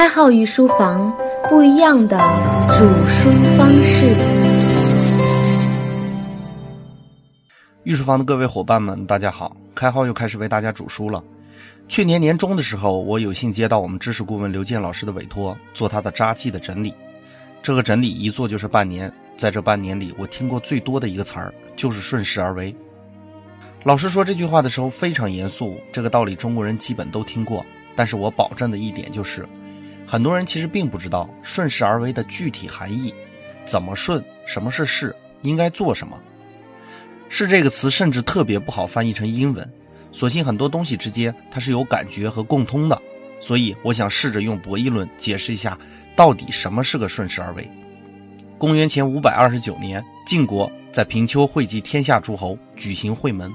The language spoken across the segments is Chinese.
开号御书房，不一样的煮书方式。御书房的各位伙伴们，大家好！开号又开始为大家煮书了。去年年中的时候，我有幸接到我们知识顾问刘健老师的委托，做他的札记的整理。这个整理一做就是半年，在这半年里，我听过最多的一个词儿就是“顺势而为”。老师说这句话的时候非常严肃，这个道理中国人基本都听过。但是我保证的一点就是，很多人其实并不知道“顺势而为”的具体含义，怎么顺，什么是势，应该做什么。势这个词甚至特别不好翻译成英文。所幸很多东西之间它是有感觉和共通的，所以我想试着用博弈论解释一下，到底什么是个顺势而为。公元前五百二十九年，晋国在平丘汇集天下诸侯，举行会盟。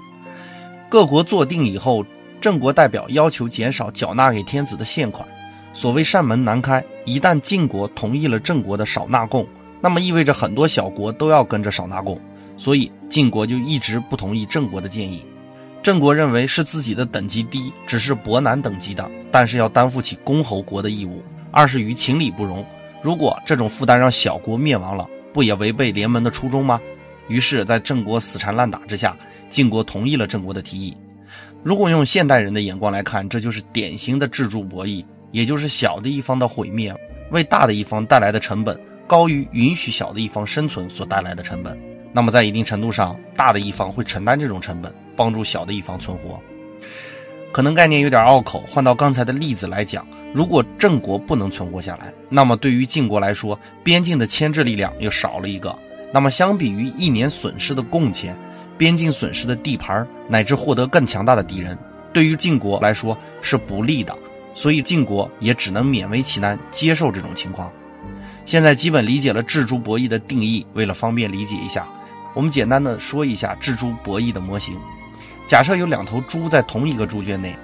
各国坐定以后，郑国代表要求减少缴纳给天子的献款。所谓善门难开，一旦晋国同意了郑国的少纳贡，那么意味着很多小国都要跟着少纳贡，所以晋国就一直不同意郑国的建议。郑国认为是自己的等级低，只是伯南等级的，但是要担负起公侯国的义务。二是于情理不容，如果这种负担让小国灭亡了，不也违背联盟的初衷吗？于是，在郑国死缠烂打之下，晋国同意了郑国的提议。如果用现代人的眼光来看，这就是典型的制度博弈，也就是小的一方的毁灭，为大的一方带来的成本高于允许小的一方生存所带来的成本。那么，在一定程度上，大的一方会承担这种成本。帮助小的一方存活，可能概念有点拗口。换到刚才的例子来讲，如果郑国不能存活下来，那么对于晋国来说，边境的牵制力量又少了一个。那么相比于一年损失的贡献，边境损失的地盘乃至获得更强大的敌人，对于晋国来说是不利的。所以晋国也只能勉为其难接受这种情况。现在基本理解了制诸博弈的定义，为了方便理解一下，我们简单的说一下制诸博弈的模型。假设有两头猪在同一个猪圈内，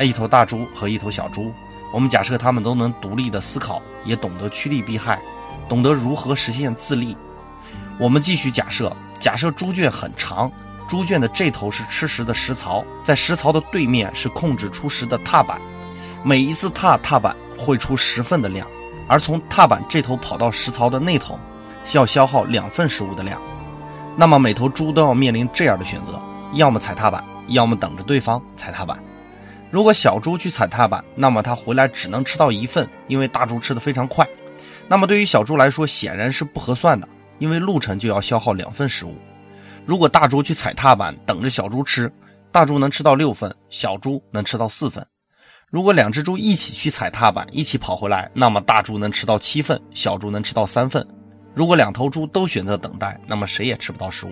一头大猪和一头小猪。我们假设它们都能独立的思考，也懂得趋利避害，懂得如何实现自立。我们继续假设，假设猪圈很长，猪圈的这头是吃食的食槽，在食槽的对面是控制出食的踏板。每一次踏踏板会出十份的量，而从踏板这头跑到食槽的那头，需要消耗两份食物的量。那么每头猪都要面临这样的选择。要么踩踏板，要么等着对方踩踏板。如果小猪去踩踏板，那么它回来只能吃到一份，因为大猪吃的非常快。那么对于小猪来说，显然是不合算的，因为路程就要消耗两份食物。如果大猪去踩踏板，等着小猪吃，大猪能吃到六份，小猪能吃到四份。如果两只猪一起去踩踏板，一起跑回来，那么大猪能吃到七份，小猪能吃到三份。如果两头猪都选择等待，那么谁也吃不到食物。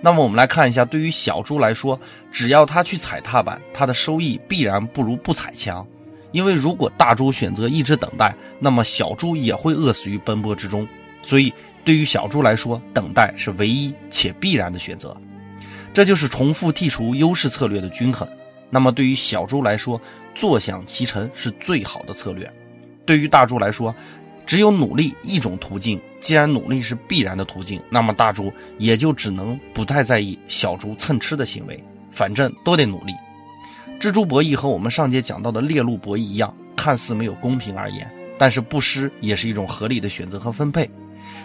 那么我们来看一下，对于小猪来说，只要它去踩踏板，它的收益必然不如不踩强。因为如果大猪选择一直等待，那么小猪也会饿死于奔波之中。所以对于小猪来说，等待是唯一且必然的选择。这就是重复剔除优势策略的均衡。那么对于小猪来说，坐享其成是最好的策略。对于大猪来说，只有努力一种途径。既然努力是必然的途径，那么大猪也就只能不太在意小猪蹭吃的行为，反正都得努力。蜘蛛博弈和我们上节讲到的猎鹿博弈一样，看似没有公平而言，但是不失也是一种合理的选择和分配。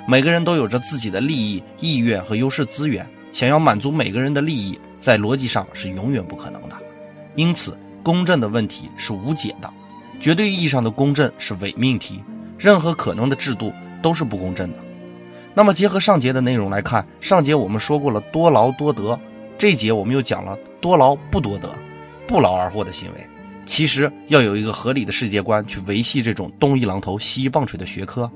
每个人都有着自己的利益、意愿和优势资源，想要满足每个人的利益，在逻辑上是永远不可能的。因此，公正的问题是无解的，绝对意义上的公正是伪命题。任何可能的制度。都是不公正的。那么结合上节的内容来看，上节我们说过了多劳多得，这节我们又讲了多劳不多得，不劳而获的行为。其实要有一个合理的世界观去维系这种东一榔头西一棒槌的学科。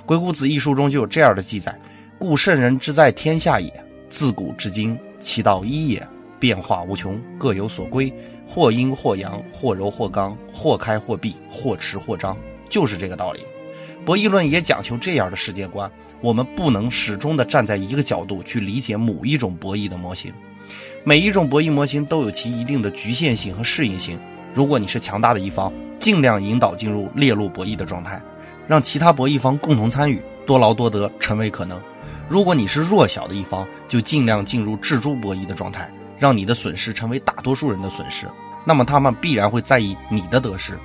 《鬼谷子》一书中就有这样的记载：故圣人之在天下也，自古至今其道一也，变化无穷，各有所归，或阴或阳，或柔或刚，或开或闭，或持或张，就是这个道理。博弈论也讲求这样的世界观，我们不能始终的站在一个角度去理解某一种博弈的模型，每一种博弈模型都有其一定的局限性和适应性。如果你是强大的一方，尽量引导进入猎鹿博弈的状态，让其他博弈方共同参与，多劳多得成为可能。如果你是弱小的一方，就尽量进入制诸博弈的状态，让你的损失成为大多数人的损失，那么他们必然会在意你的得失。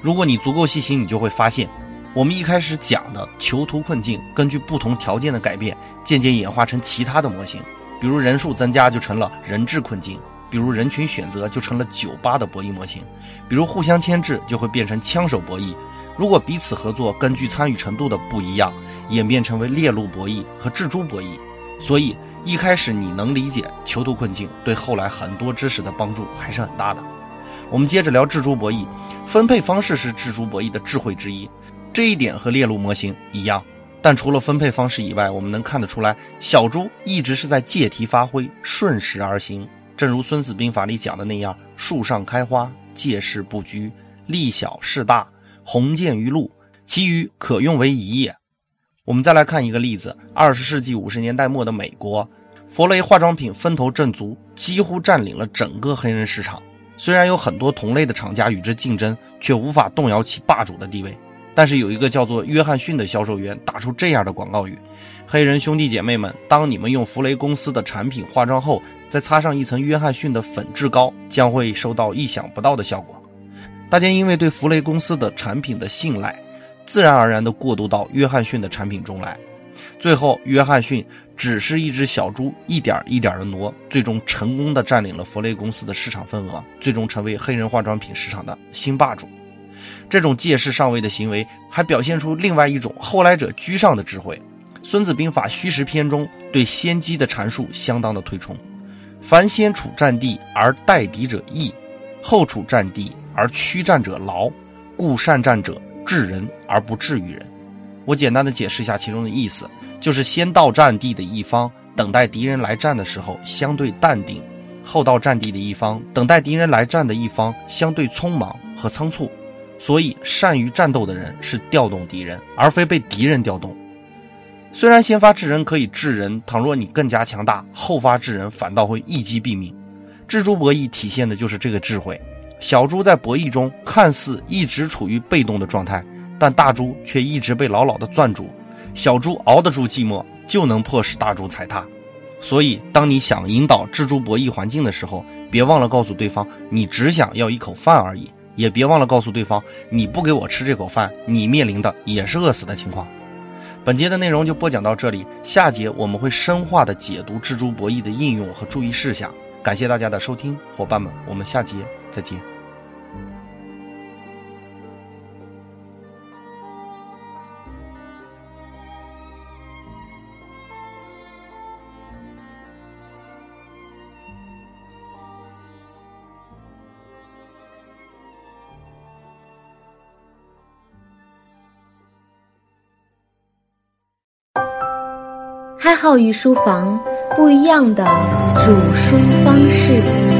如果你足够细心，你就会发现，我们一开始讲的囚徒困境，根据不同条件的改变，渐渐演化成其他的模型。比如人数增加就成了人质困境，比如人群选择就成了酒吧的博弈模型，比如互相牵制就会变成枪手博弈。如果彼此合作，根据参与程度的不一样，演变成为猎鹿博弈和蜘蛛博弈。所以一开始你能理解囚徒困境，对后来很多知识的帮助还是很大的。我们接着聊蜘蛛博弈，分配方式是蜘蛛博弈的智慧之一，这一点和猎鹿模型一样。但除了分配方式以外，我们能看得出来，小猪一直是在借题发挥，顺势而行。正如《孙子兵法》里讲的那样：“树上开花，借势不居；利小势大，鸿渐于陆，其余可用为宜也。”我们再来看一个例子：二十世纪五十年代末的美国，佛雷化妆品分头振足，几乎占领了整个黑人市场。虽然有很多同类的厂家与之竞争，却无法动摇其霸主的地位。但是有一个叫做约翰逊的销售员打出这样的广告语：“黑人兄弟姐妹们，当你们用弗雷公司的产品化妆后，再擦上一层约翰逊的粉质膏，将会收到意想不到的效果。”大家因为对弗雷公司的产品的信赖，自然而然地过渡到约翰逊的产品中来。最后，约翰逊只是一只小猪，一点一点的挪，最终成功地占领了弗雷公司的市场份额，最终成为黑人化妆品市场的新霸主。这种借势上位的行为，还表现出另外一种后来者居上的智慧。《孙子兵法·虚实篇》中对先机的阐述相当的推崇：凡先处战地而待敌者易，后处战地而驱战者劳。故善战者 治人而不治于人。我简单的解释一下其中的意思，就是先到战地的一方，等待敌人来战的时候相对淡定；后到战地的一方，等待敌人来战的一方相对匆忙和仓促。所以，善于战斗的人是调动敌人，而非被敌人调动。虽然先发制人可以治人，倘若你更加强大，后发制人反倒会一击毙命。蜘蛛博弈体现的就是这个智慧。小猪在博弈中看似一直处于被动的状态，但大猪却一直被牢牢地攥住。小猪熬得住寂寞，就能迫使大猪踩踏。所以，当你想引导蜘蛛博弈环境的时候，别忘了告诉对方，你只想要一口饭而已。也别忘了告诉对方，你不给我吃这口饭，你面临的也是饿死的情况。本节的内容就播讲到这里，下节我们会深化的解读蜘蛛博弈的应用和注意事项。感谢大家的收听，伙伴们，我们下节再见。开号与书房不一样的煮书方式。